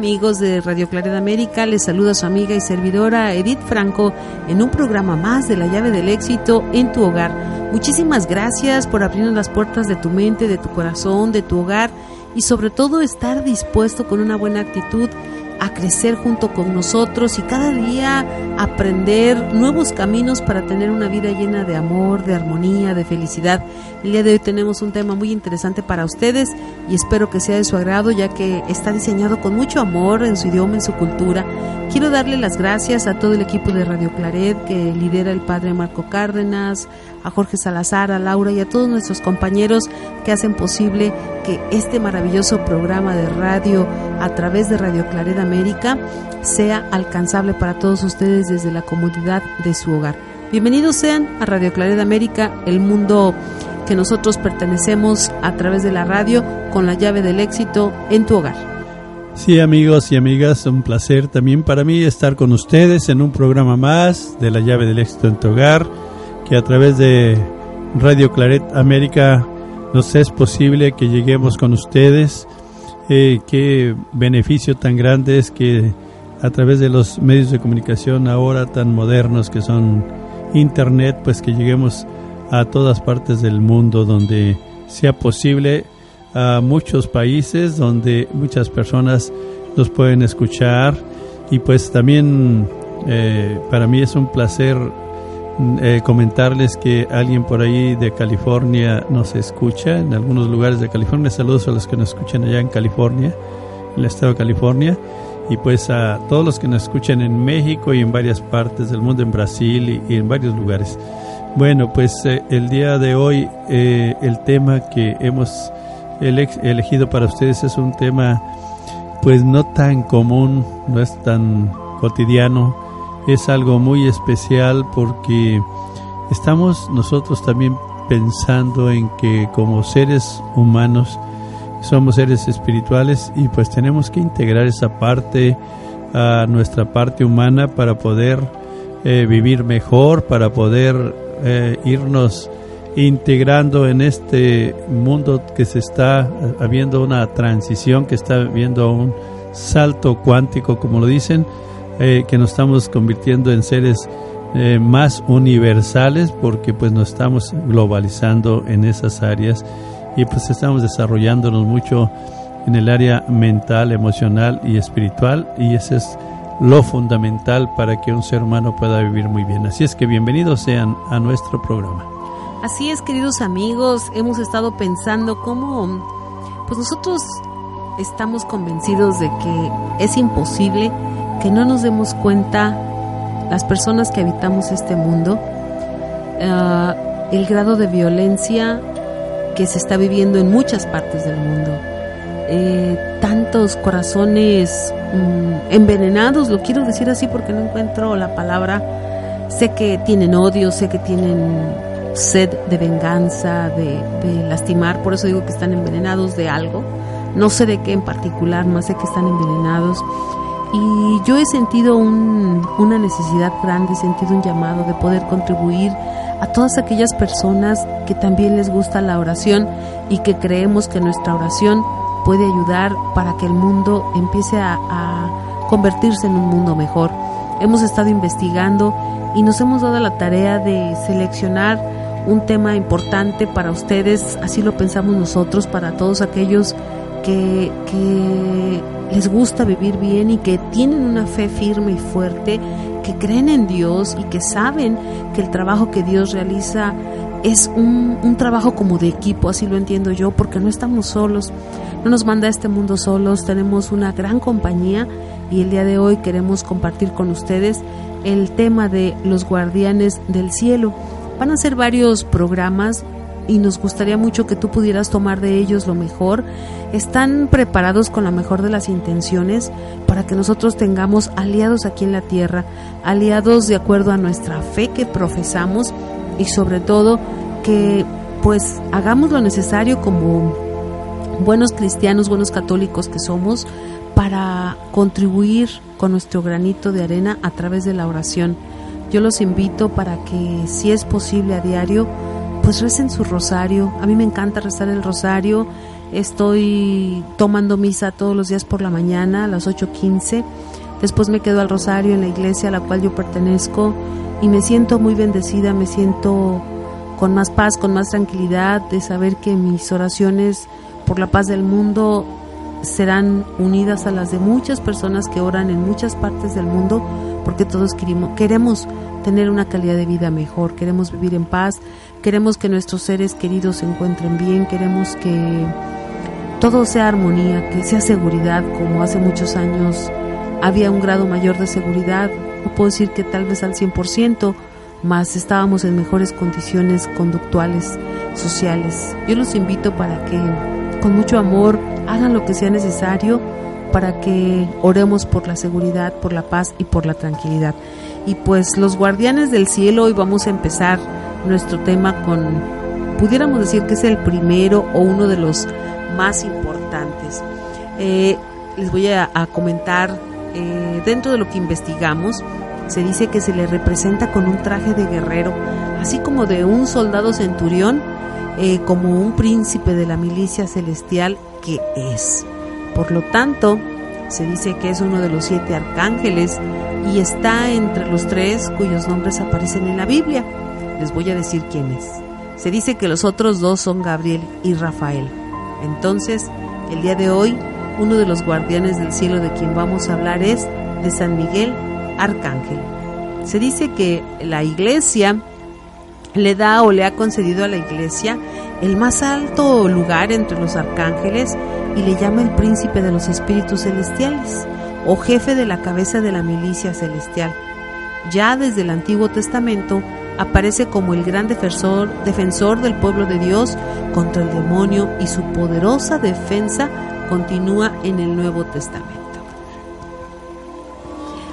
Amigos de Radio Claret América? Les saluda su amiga y servidora Edith Franco en un programa más de la llave del éxito en tu hogar. Muchísimas gracias por abrirnos las puertas de tu mente, de tu corazón, de tu hogar y sobre todo estar dispuesto con una buena actitud a crecer junto con nosotros y cada día aprender nuevos caminos para tener una vida llena de amor, de armonía, de felicidad. El día de hoy tenemos un tema muy interesante para ustedes y espero que sea de su agrado ya que está diseñado con mucho amor en su idioma, en su cultura. Quiero darle las gracias a todo el equipo de Radio Claret que lidera el padre Marco Cárdenas, a Jorge Salazar, a Laura y a todos nuestros compañeros que hacen posible que este maravilloso programa de radio a través de Radio Claret América sea alcanzable para todos ustedes desde la comodidad de su hogar. Bienvenidos sean a Radio Claret América, el mundo que nosotros pertenecemos a través de la radio con la llave del éxito en tu hogar. Sí, amigos y amigas, un placer también para mí estar con ustedes en un programa más de la llave del éxito en tu hogar, que a través de Radio Claret América nos es posible que lleguemos con ustedes. Eh, qué beneficio tan grande es que a través de los medios de comunicación ahora tan modernos que son Internet, pues que lleguemos a todas partes del mundo donde sea posible, a muchos países donde muchas personas nos pueden escuchar y pues también eh, para mí es un placer eh, comentarles que alguien por ahí de California nos escucha, en algunos lugares de California. Saludos a los que nos escuchan allá en California, en el estado de California. Y pues a todos los que nos escuchan en México y en varias partes del mundo, en Brasil y, en varios lugares. Bueno, pues eh, el día de hoy eh, el tema que hemos elegido para ustedes es un tema pues no tan común, no es tan cotidiano es algo muy especial porque estamos nosotros también pensando en que como seres humanos somos seres espirituales y pues tenemos que integrar esa parte a nuestra parte humana para poder eh, vivir mejor, para poder eh, irnos integrando en este mundo que se está habiendo una transición, que está viendo un salto cuántico, como lo dicen, eh, que nos estamos convirtiendo en seres eh, más universales porque pues nos estamos globalizando en esas áreas y pues estamos desarrollándonos mucho en el área mental, emocional y espiritual y ese es lo fundamental para que un ser humano pueda vivir muy bien. Así es que bienvenidos sean a nuestro programa. Así es, queridos amigos, hemos estado pensando cómo pues nosotros estamos convencidos de que es imposible que no nos demos cuenta las personas que habitamos este mundo, uh, el grado de violencia que se está viviendo en muchas partes del mundo. Eh, tantos corazones mm, envenenados, lo quiero decir así porque no encuentro la palabra. Sé que tienen odio, sé que tienen sed de venganza, de, de lastimar, por eso digo que están envenenados de algo. No sé de qué en particular, más sé que están envenenados y yo he sentido una necesidad grande, he sentido un llamado de poder contribuir a todas aquellas personas que también les gusta la oración y que creemos que nuestra oración puede ayudar para que el mundo empiece a, a convertirse en un mundo mejor. Hemos estado investigando y nos hemos dado la tarea de seleccionar un tema importante para ustedes, así lo pensamos nosotros, para todos aquellos que, les gusta vivir bien y que tienen una fe firme y fuerte que creen en Dios y que saben que el trabajo que Dios realiza es un, un, trabajo como de equipo, así lo entiendo yo, porque no estamos solos, no nos manda a este mundo solos, tenemos una gran compañía y el día de hoy queremos compartir con ustedes el tema de los guardianes del cielo. Van a ser varios programas y nos gustaría mucho que tú pudieras tomar de ellos lo mejor. Están preparados con la mejor de las intenciones para que nosotros tengamos aliados aquí en la tierra, aliados de acuerdo a nuestra fe que profesamos y sobre todo que pues hagamos lo necesario como buenos cristianos, buenos católicos que somos para contribuir con nuestro granito de arena a través de la oración. Yo los invito para que si es posible a diario pues recen su rosario. A mí me encanta rezar el rosario. Estoy tomando misa todos los días por la mañana a las 8.15. Después me quedo al rosario en la iglesia a la cual yo pertenezco y me siento muy bendecida, me siento con más paz, con más tranquilidad de saber que mis oraciones por la paz del mundo serán unidas a las de muchas personas que oran en muchas partes del mundo porque todos queremos, queremos tener una calidad de vida mejor, queremos vivir en paz, queremos que nuestros seres queridos se encuentren bien, queremos que todo sea armonía, que sea seguridad, como hace muchos años había un grado mayor de seguridad, no puedo decir que tal vez al 100%, más estábamos en mejores condiciones conductuales, sociales. Yo los invito para que con mucho amor hagan lo que sea necesario para que oremos por la seguridad, por la paz y por la tranquilidad. Y pues los guardianes del cielo, hoy vamos a empezar nuestro tema con, pudiéramos decir que es el primero o uno de los más importantes. Eh, les voy a, comentar, eh, dentro de lo que investigamos, se dice que se le representa con un traje de guerrero, así como de un soldado centurión, eh, como un príncipe de la milicia celestial que es. Por lo tanto, se dice que es uno de los siete arcángeles y está entre los tres cuyos nombres aparecen en la Biblia. Les voy a decir quién es. Se dice que los otros dos son Gabriel y Rafael. Entonces, el día de hoy, uno de los guardianes del cielo de quien vamos a hablar es de San Miguel Arcángel. Se dice que la iglesia le da o le ha concedido a la iglesia el más alto lugar entre los arcángeles y le llama el príncipe de los espíritus celestiales o jefe de la cabeza de la milicia celestial. Ya desde el Antiguo Testamento aparece como el gran defensor, defensor del pueblo de Dios contra el demonio y su poderosa defensa continúa en el Nuevo Testamento.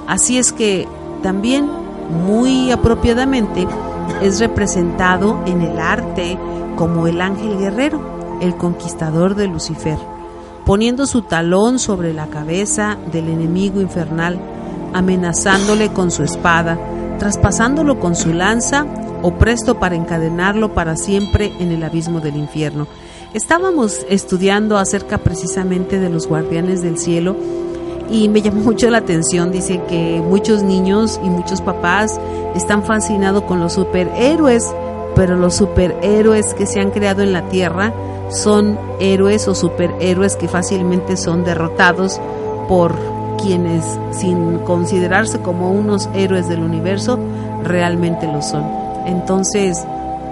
Así es que también muy apropiadamente es representado en el arte como el ángel guerrero, el conquistador de Lucifer, poniendo su talón sobre la cabeza del enemigo infernal, amenazándole con su espada, traspasándolo con su lanza o presto para encadenarlo para siempre en el abismo del infierno. Estábamos estudiando acerca precisamente de los guardianes del cielo y me llamó mucho la atención, dice que muchos niños y muchos papás están fascinados con los superhéroes, pero los superhéroes que se han creado en la Tierra son héroes o superhéroes que fácilmente son derrotados por quienes, sin considerarse como unos héroes del universo, realmente lo son. Entonces,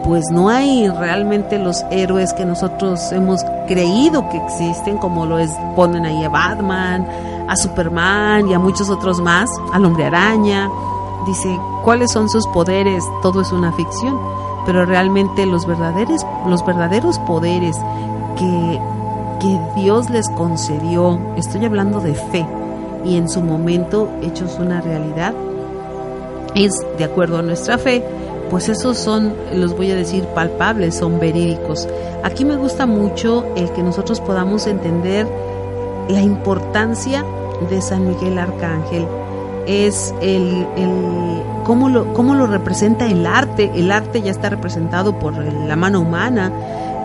pues no hay realmente los héroes que nosotros hemos creído que existen, como lo es, ponen ahí a Batman, a Superman y a muchos otros más, al hombre araña. Dice, ¿cuáles son sus poderes? Todo es una ficción, pero realmente los verdaderos, los verdaderos poderes que, que Dios les concedió, estoy hablando de fe, y en su momento hechos una realidad, es de acuerdo a nuestra fe, pues esos son, los voy a decir, palpables, son verídicos. Aquí me gusta mucho el que nosotros podamos entender la importancia de San Miguel Arcángel es el, el cómo, lo, cómo lo representa el arte. El arte ya está representado por la mano humana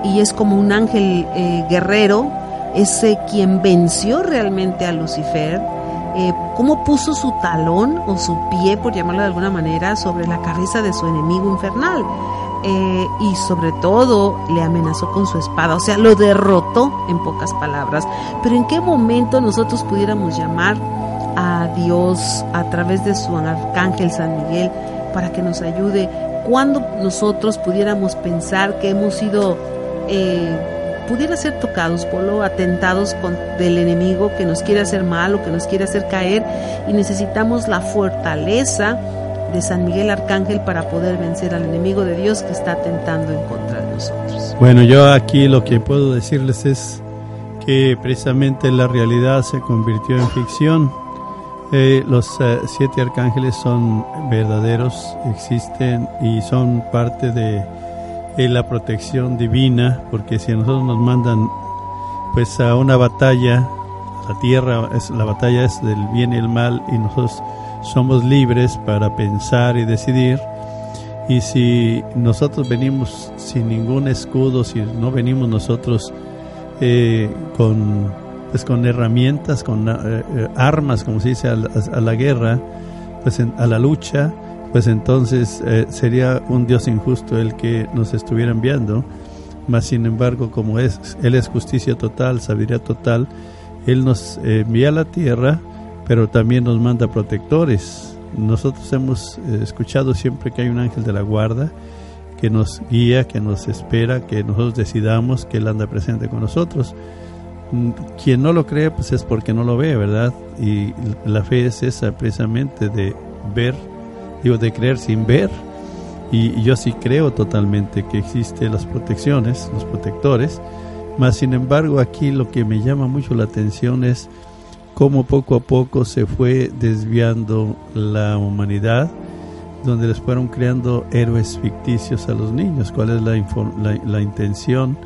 y es como un ángel eh, guerrero, es quien venció realmente a Lucifer. Eh, cómo puso su talón o su pie, por llamarlo de alguna manera, sobre la cabeza de su enemigo infernal. Eh, y sobre todo le amenazó con su espada, o sea, lo derrotó en pocas palabras. Pero ¿en qué momento nosotros pudiéramos llamar a Dios a través de su arcángel San Miguel para que nos ayude cuando nosotros pudiéramos pensar que hemos sido eh, pudiera ser tocados por lo atentados con, del enemigo que nos quiere hacer mal o que nos quiere hacer caer y necesitamos la fortaleza de San Miguel Arcángel para poder vencer al enemigo de Dios que está atentando en contra de nosotros. Bueno, yo aquí lo que puedo decirles es que precisamente la realidad se convirtió en ficción. Eh, los eh, siete arcángeles son verdaderos, existen y son parte de, de, la protección divina, porque si a nosotros nos mandan pues a una batalla, la tierra, es, la batalla es del bien y el mal y nosotros somos libres para pensar y decidir. Y si nosotros venimos sin ningún escudo, si no venimos nosotros eh, con, pues con herramientas, con eh, eh, armas, como se dice, a la, a la guerra, pues a la lucha, pues entonces eh, sería un Dios injusto el que nos estuviera enviando. Mas sin embargo, como es, Él es justicia total, sabiduría total, Él nos envía a la tierra pero también nos manda protectores. Nosotros hemos eh, escuchado siempre que hay un ángel de la guarda que nos guía, que nos espera, que nosotros decidamos que Él anda presente con nosotros. Mm, quien no lo cree, pues es porque no lo ve, ¿verdad? Y la fe es esa precisamente de ver, digo, de creer sin ver. Y, yo sí creo totalmente que existen las protecciones, los protectores. Mas, sin embargo, aquí lo que me llama mucho la atención es cómo poco a poco se fue desviando la humanidad, donde les fueron creando héroes ficticios a los niños. ¿Cuál es la, la, la intención?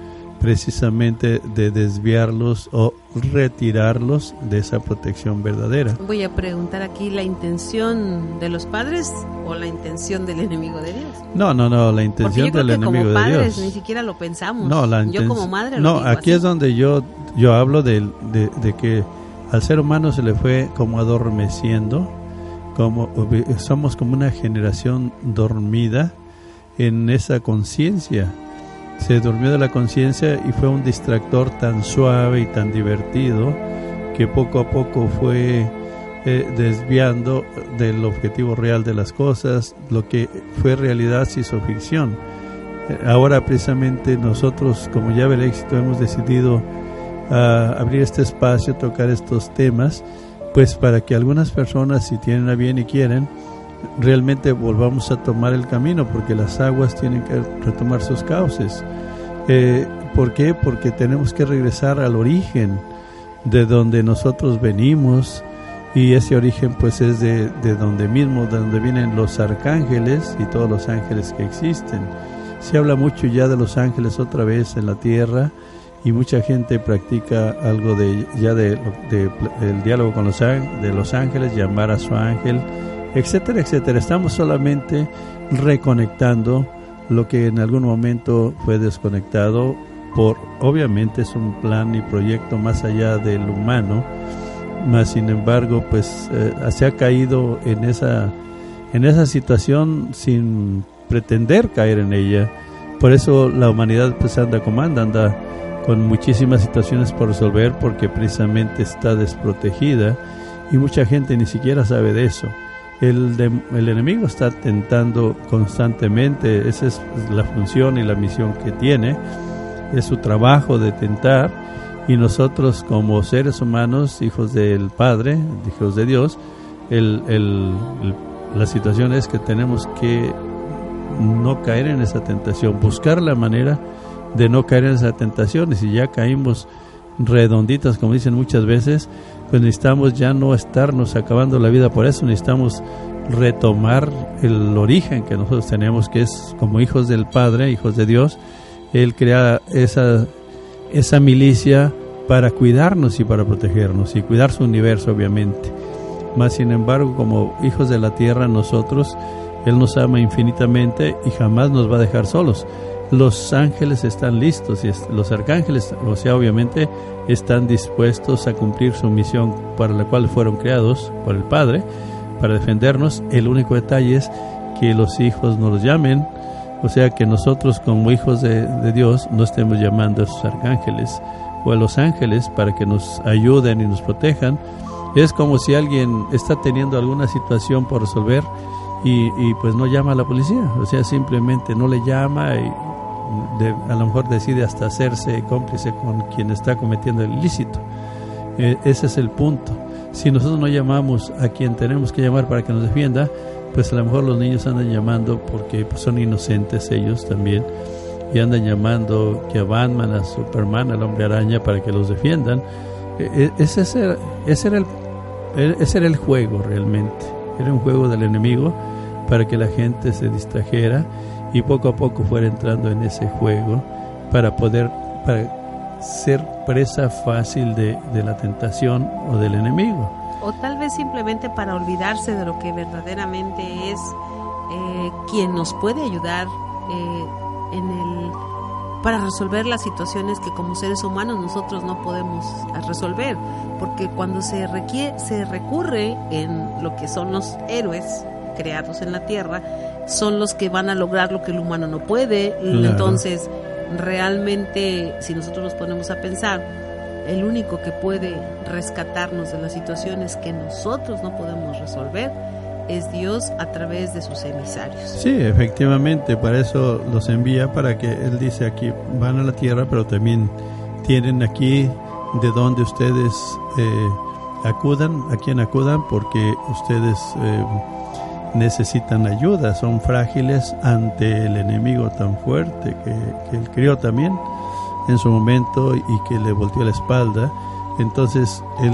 Precisamente de desviarlos o retirarlos de esa protección verdadera. Voy a preguntar aquí la intención de los padres o la intención del enemigo de Dios. No, no, no, la intención del enemigo como padres, de Dios. Ni siquiera lo pensamos. No, la yo como madre. No, digo aquí así. es donde yo yo hablo de, de, de que al ser humano se le fue como adormeciendo, como somos como una generación dormida en esa conciencia. Se durmió de la conciencia y fue un distractor tan suave y tan divertido que poco a poco fue eh, desviando del objetivo real de las cosas, lo que fue realidad se hizo ficción. Eh, ahora precisamente nosotros como llave del éxito hemos decidido a abrir este espacio, tocar estos temas, pues para que algunas personas, si tienen a bien y quieren, realmente volvamos a tomar el camino, porque las aguas tienen que retomar sus cauces. Eh, ¿Por qué? Porque tenemos que regresar al origen de donde nosotros venimos y ese origen pues es de, de donde mismo, de donde vienen los arcángeles y todos los ángeles que existen. Se habla mucho ya de los ángeles otra vez en la tierra, y mucha gente practica algo de ya de, de, de, el diálogo con los de los ángeles llamar a su ángel etcétera etcétera estamos solamente reconectando lo que en algún momento fue desconectado por obviamente es un plan y proyecto más allá del humano más sin embargo pues eh, se ha caído en esa en esa situación sin pretender caer en ella por eso la humanidad pues anda como anda anda con muchísimas situaciones por resolver porque precisamente está desprotegida y mucha gente ni siquiera sabe de eso. El, de, el enemigo está tentando constantemente, esa es la función y la misión que tiene, es su trabajo de tentar y nosotros como seres humanos, hijos del Padre, hijos de Dios, el, el, la situación es que tenemos que no caer en esa tentación, buscar la manera de no caer en esa tentación y si ya caímos redonditas como dicen muchas veces pues necesitamos ya no estarnos acabando la vida por eso necesitamos retomar el origen que nosotros tenemos que es como hijos del Padre hijos de Dios. Él crea esa esa milicia para cuidarnos y para protegernos y cuidar su universo obviamente. Más sin embargo como hijos de la tierra nosotros él nos ama infinitamente y jamás nos va a dejar solos los ángeles están listos y los arcángeles, o sea, obviamente, están dispuestos a cumplir su misión para la cual fueron creados por el Padre, para defendernos. El único detalle es que los hijos no los llamen, o sea, que nosotros como hijos de, Dios no estemos llamando a esos arcángeles o a los ángeles para que nos ayuden y nos protejan, Es como si alguien está teniendo alguna situación por resolver y, y pues no llama a la policía, o sea, simplemente no le llama y a lo mejor decide hasta hacerse cómplice con quien está cometiendo el ilícito. Eh, ese es el punto. Si nosotros no llamamos a quien tenemos que llamar para que nos defienda, pues a lo mejor los niños andan llamando porque pues, son inocentes ellos también y andan llamando que a Batman, a Superman, al hombre araña para que los defiendan. E, e, ese, ese, ese, era el, ese era el juego realmente. Era un juego del enemigo para que la gente se distrajera y poco a poco fuera entrando en ese juego para poder para ser presa fácil de, la tentación o del enemigo. O tal vez simplemente para olvidarse de lo que verdaderamente es eh, quien nos puede ayudar eh, en el para resolver las situaciones que como seres humanos nosotros no podemos resolver, porque cuando se requiere, se recurre en lo que son los héroes creados en la tierra, son los que van a lograr lo que el humano no puede. Entonces, realmente, si nosotros nos ponemos a pensar, el único que puede rescatarnos de las situaciones que nosotros no podemos resolver es Dios a través de sus emisarios. Sí, efectivamente, para eso los envía, para que Él dice aquí, van a la tierra, pero también tienen aquí de donde ustedes eh, acudan, a quien acudan, porque ustedes... Eh, necesitan ayuda, son frágiles ante el enemigo tan fuerte que, él crió también en su momento y que le volteó la espalda. Entonces él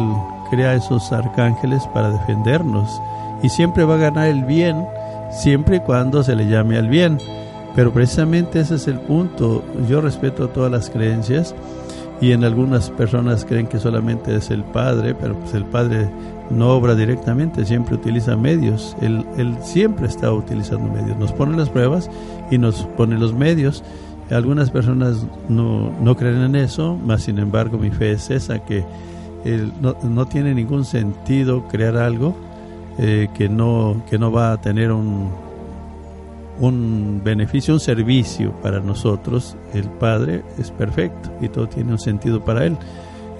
crea esos arcángeles para defendernos y siempre va a ganar el bien, siempre y cuando se le llame al bien. Pero precisamente ese es el punto. Yo respeto todas las creencias y en algunas personas creen que solamente es el Padre, pero pues el Padre no obra directamente, siempre utiliza medios, él, él siempre está utilizando medios, nos pone las pruebas y nos pone los medios. Algunas personas no, no creen en eso, más sin embargo mi fe es esa, que no, no, tiene ningún sentido crear algo eh, que, no, que no va a tener un, un beneficio, un servicio para nosotros. El Padre es perfecto y todo tiene un sentido para Él.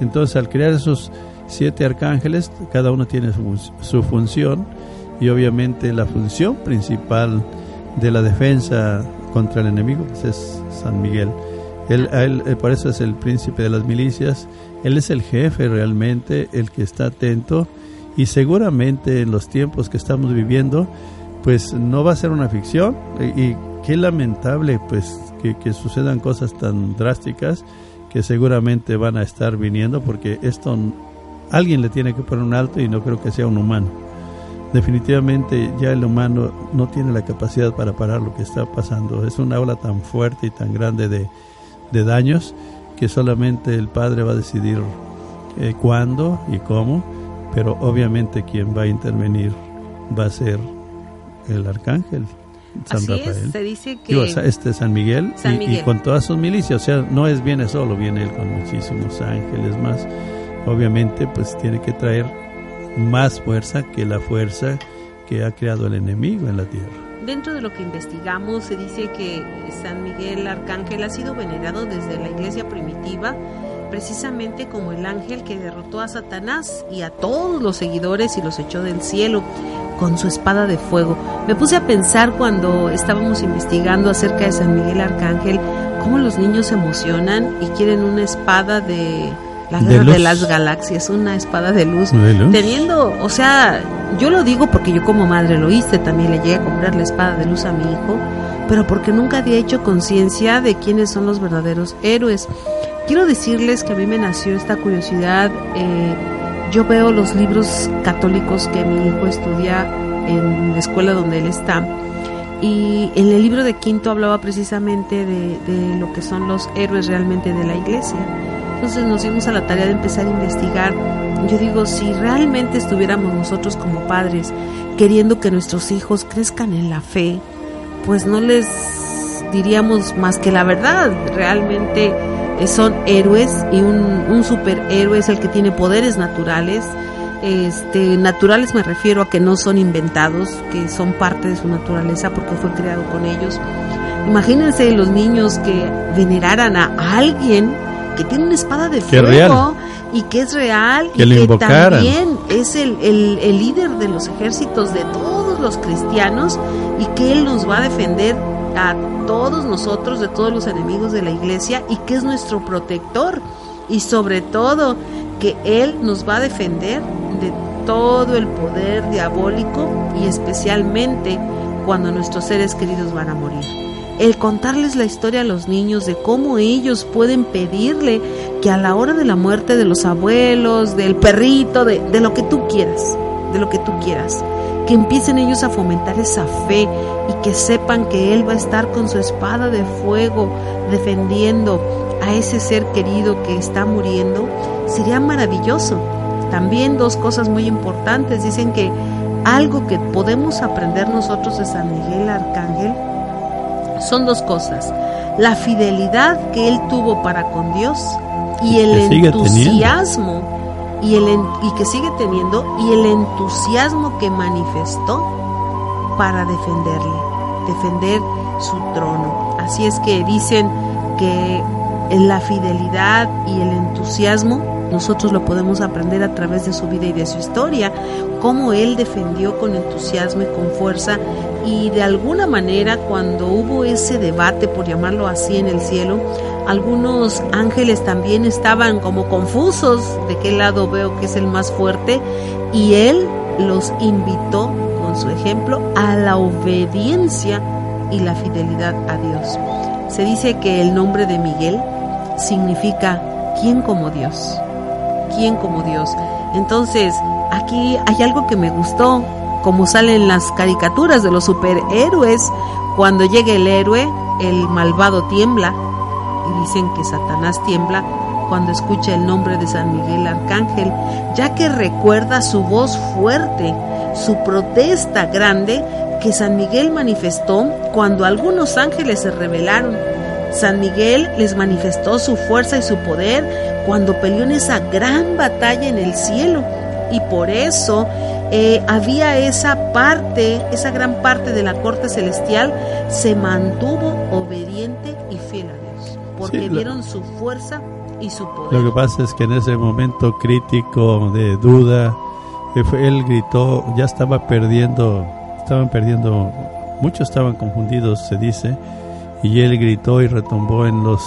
Entonces al crear esos siete arcángeles, cada uno tiene su, función y obviamente la función principal de la defensa contra el enemigo pues, es San Miguel. Él, él, eh, por eso es el príncipe de las milicias, él es el jefe realmente, el que está atento y seguramente en los tiempos que estamos viviendo, pues no va a ser una ficción y, qué lamentable pues que, sucedan cosas tan drásticas que seguramente van a estar viniendo porque esto alguien le tiene que poner un alto y no creo que sea un humano. Definitivamente ya el humano no tiene la capacidad para parar lo que está pasando. Es una ola tan fuerte y tan grande de, daños que solamente el Padre va a decidir eh, cuándo y cómo, pero obviamente quien va a intervenir va a ser el arcángel. San Rafael. se dice que... este San Miguel, Y, y, con todas sus milicias, o sea, no es viene solo, viene él con muchísimos ángeles más obviamente pues tiene que traer más fuerza que la fuerza que ha creado el enemigo en la tierra. Dentro de lo que investigamos se dice que San Miguel Arcángel ha sido venerado desde la iglesia primitiva precisamente como el ángel que derrotó a Satanás y a todos los seguidores y los echó del cielo con su espada de fuego. Me puse a pensar cuando estábamos investigando acerca de San Miguel Arcángel, cómo los niños se emocionan y quieren una espada de, la guerra de, las galaxias, una espada de luz. Teniendo, o sea, yo lo digo porque yo como madre lo hice, también le llegué a comprar la espada de luz a mi hijo, pero porque nunca había hecho conciencia de quiénes son los verdaderos héroes. Quiero decirles que a mí me nació esta curiosidad. Eh, yo veo los libros católicos que mi hijo estudia en la escuela donde él está. Y en el libro de Quinto hablaba precisamente de, de lo que son los héroes realmente de la iglesia entonces nos dimos a la tarea de empezar a investigar. Yo digo, si realmente estuviéramos nosotros como padres queriendo que nuestros hijos crezcan en la fe, pues no les diríamos más que la verdad. Realmente son héroes y un, un superhéroe es el que tiene poderes naturales. Este, naturales me refiero a que no son inventados, que son parte de su naturaleza porque fue creado con ellos. Imagínense los niños que veneraran a alguien que tiene una espada de fuego y que es real Que y que invocaran. también es el, el- el líder de los ejércitos de todos los cristianos y que Él nos va a defender a todos nosotros de todos los enemigos de la iglesia y que es nuestro protector y sobre todo que Él nos va a defender de todo el poder diabólico y especialmente cuando nuestros seres queridos van a morir. El contarles la historia a los niños de cómo ellos pueden pedirle que a la hora de la muerte de los abuelos, del perrito, de, de lo que tú quieras, de lo que tú quieras, que empiecen ellos a fomentar esa fe y que sepan que Él va a estar con su espada de fuego defendiendo a ese ser querido que está muriendo, sería maravilloso. También dos cosas muy importantes. Dicen que algo que podemos aprender nosotros de San Miguel Arcángel son dos cosas. La fidelidad que él tuvo para con Dios y el entusiasmo y, el, y que sigue teniendo y el entusiasmo que manifestó para defenderle, defender su trono. Así es que dicen que la fidelidad y el entusiasmo nosotros lo podemos aprender a través de su vida y de su historia, cómo él defendió con entusiasmo y con fuerza y de alguna manera cuando hubo ese debate, por llamarlo así, en el cielo, algunos ángeles también estaban como confusos de qué lado veo que es el más fuerte y él los invitó con su ejemplo a la obediencia y la fidelidad a Dios. Se dice que el nombre de Miguel significa ¿quién como Dios? ¿Quién como Dios? Entonces, aquí hay algo que me gustó, como salen las caricaturas de los superhéroes, cuando llega el héroe, el malvado tiembla, y dicen que Satanás tiembla cuando escucha el nombre de San Miguel Arcángel, ya que recuerda su voz fuerte, su protesta grande que San Miguel manifestó cuando algunos ángeles se rebelaron. San Miguel les manifestó su fuerza y su poder cuando peleó en esa gran batalla en el cielo. Y por eso eh, había esa parte, esa gran parte de la corte celestial, se mantuvo obediente y fiel a Dios, porque Sí, lo- vieron su fuerza y su poder. Lo que pasa es que en ese momento crítico de duda, él gritó, ya estaba perdiendo, estaban perdiendo, muchos estaban confundidos, se dice, y él gritó y retumbó en los,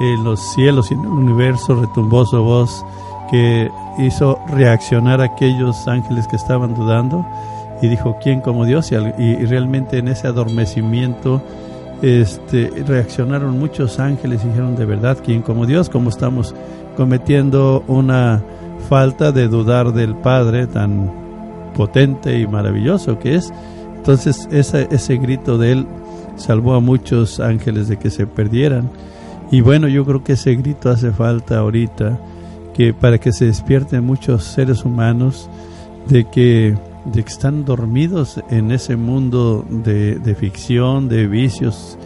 en los cielos y en el universo, retumbó su voz que hizo reaccionar a aquellos ángeles que estaban dudando y dijo, ¿quién como Dios? Y, al- y- y realmente en ese adormecimiento este, reaccionaron muchos ángeles y dijeron de verdad quién como Dios, como estamos cometiendo una falta de dudar del Padre tan potente y maravilloso que es. Entonces ese, ese grito de él salvó a muchos ángeles de que se perdieran. Y bueno, yo creo que ese grito hace falta ahorita, que para que se despierten muchos seres humanos de que, de que están dormidos en ese mundo de, de ficción, de vicios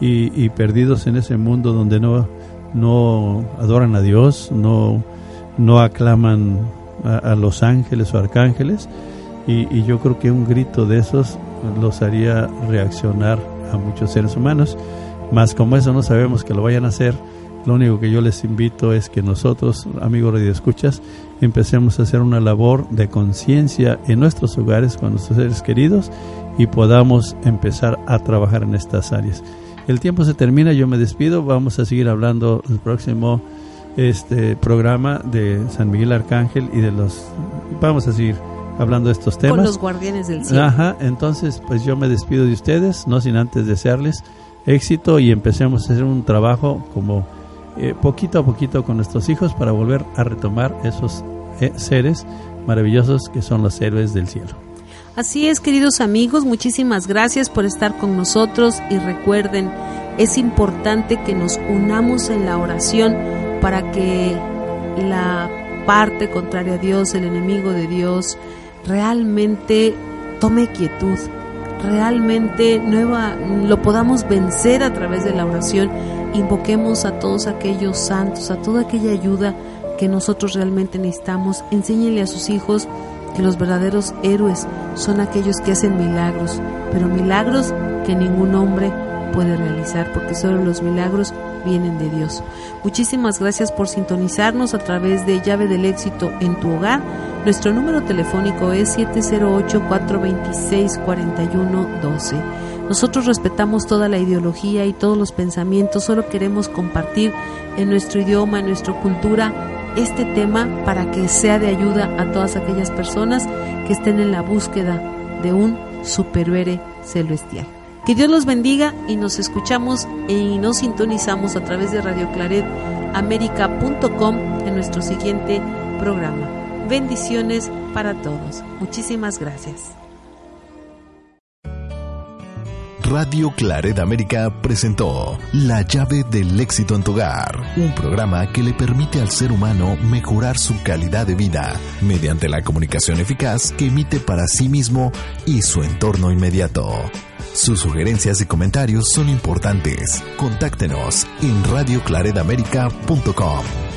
y, y perdidos en ese mundo donde no, no adoran a Dios, no, no aclaman a, los ángeles o arcángeles. Y, y yo creo que un grito de esos los haría reaccionar a muchos seres humanos. Más como eso no sabemos que lo vayan a hacer, lo único que yo les invito es que nosotros, amigos Radio Escuchas, empecemos a hacer una labor de conciencia en nuestros hogares con nuestros seres queridos y podamos empezar a trabajar en estas áreas. El tiempo se termina, yo me despido, vamos a seguir hablando el próximo este programa de San Miguel Arcángel y de los vamos a seguir hablando de estos temas. Con los guardianes del cielo. Ajá, entonces pues yo me despido de ustedes, no sin antes desearles éxito y empecemos a hacer un trabajo como eh, poquito a poquito con nuestros hijos para volver a retomar esos eh, seres maravillosos que son los héroes del cielo. Así es, queridos amigos, muchísimas gracias por estar con nosotros y recuerden, es importante que nos unamos en la oración para que la parte contraria a Dios, el enemigo de Dios, realmente tome quietud, realmente nueva, lo podamos vencer a través de la oración. Invoquemos a todos aquellos santos, a toda aquella ayuda que nosotros realmente necesitamos. Enséñenle a sus hijos que los verdaderos héroes son aquellos que hacen milagros, pero milagros que ningún hombre puede realizar, porque solo los milagros vienen de Dios. Muchísimas gracias por sintonizarnos a través de Llave del Éxito en tu hogar. Nuestro número telefónico es 708-426-4112. Nosotros respetamos toda la ideología y todos los pensamientos, solo queremos compartir en nuestro idioma, en nuestra cultura, este tema para que sea de ayuda a todas aquellas personas que estén en la búsqueda de un superhéroe celestial. Que Dios los bendiga y nos escuchamos y nos sintonizamos a través de radioclaretamerica.com en nuestro siguiente programa. Bendiciones para todos. Muchísimas gracias. Radio Claret América presentó La llave del éxito en tu hogar, un programa que le permite al ser humano mejorar su calidad de vida mediante la comunicación eficaz que emite para sí mismo y su entorno inmediato. Sus sugerencias y comentarios son importantes. Contáctenos en radioclaredamerica.com.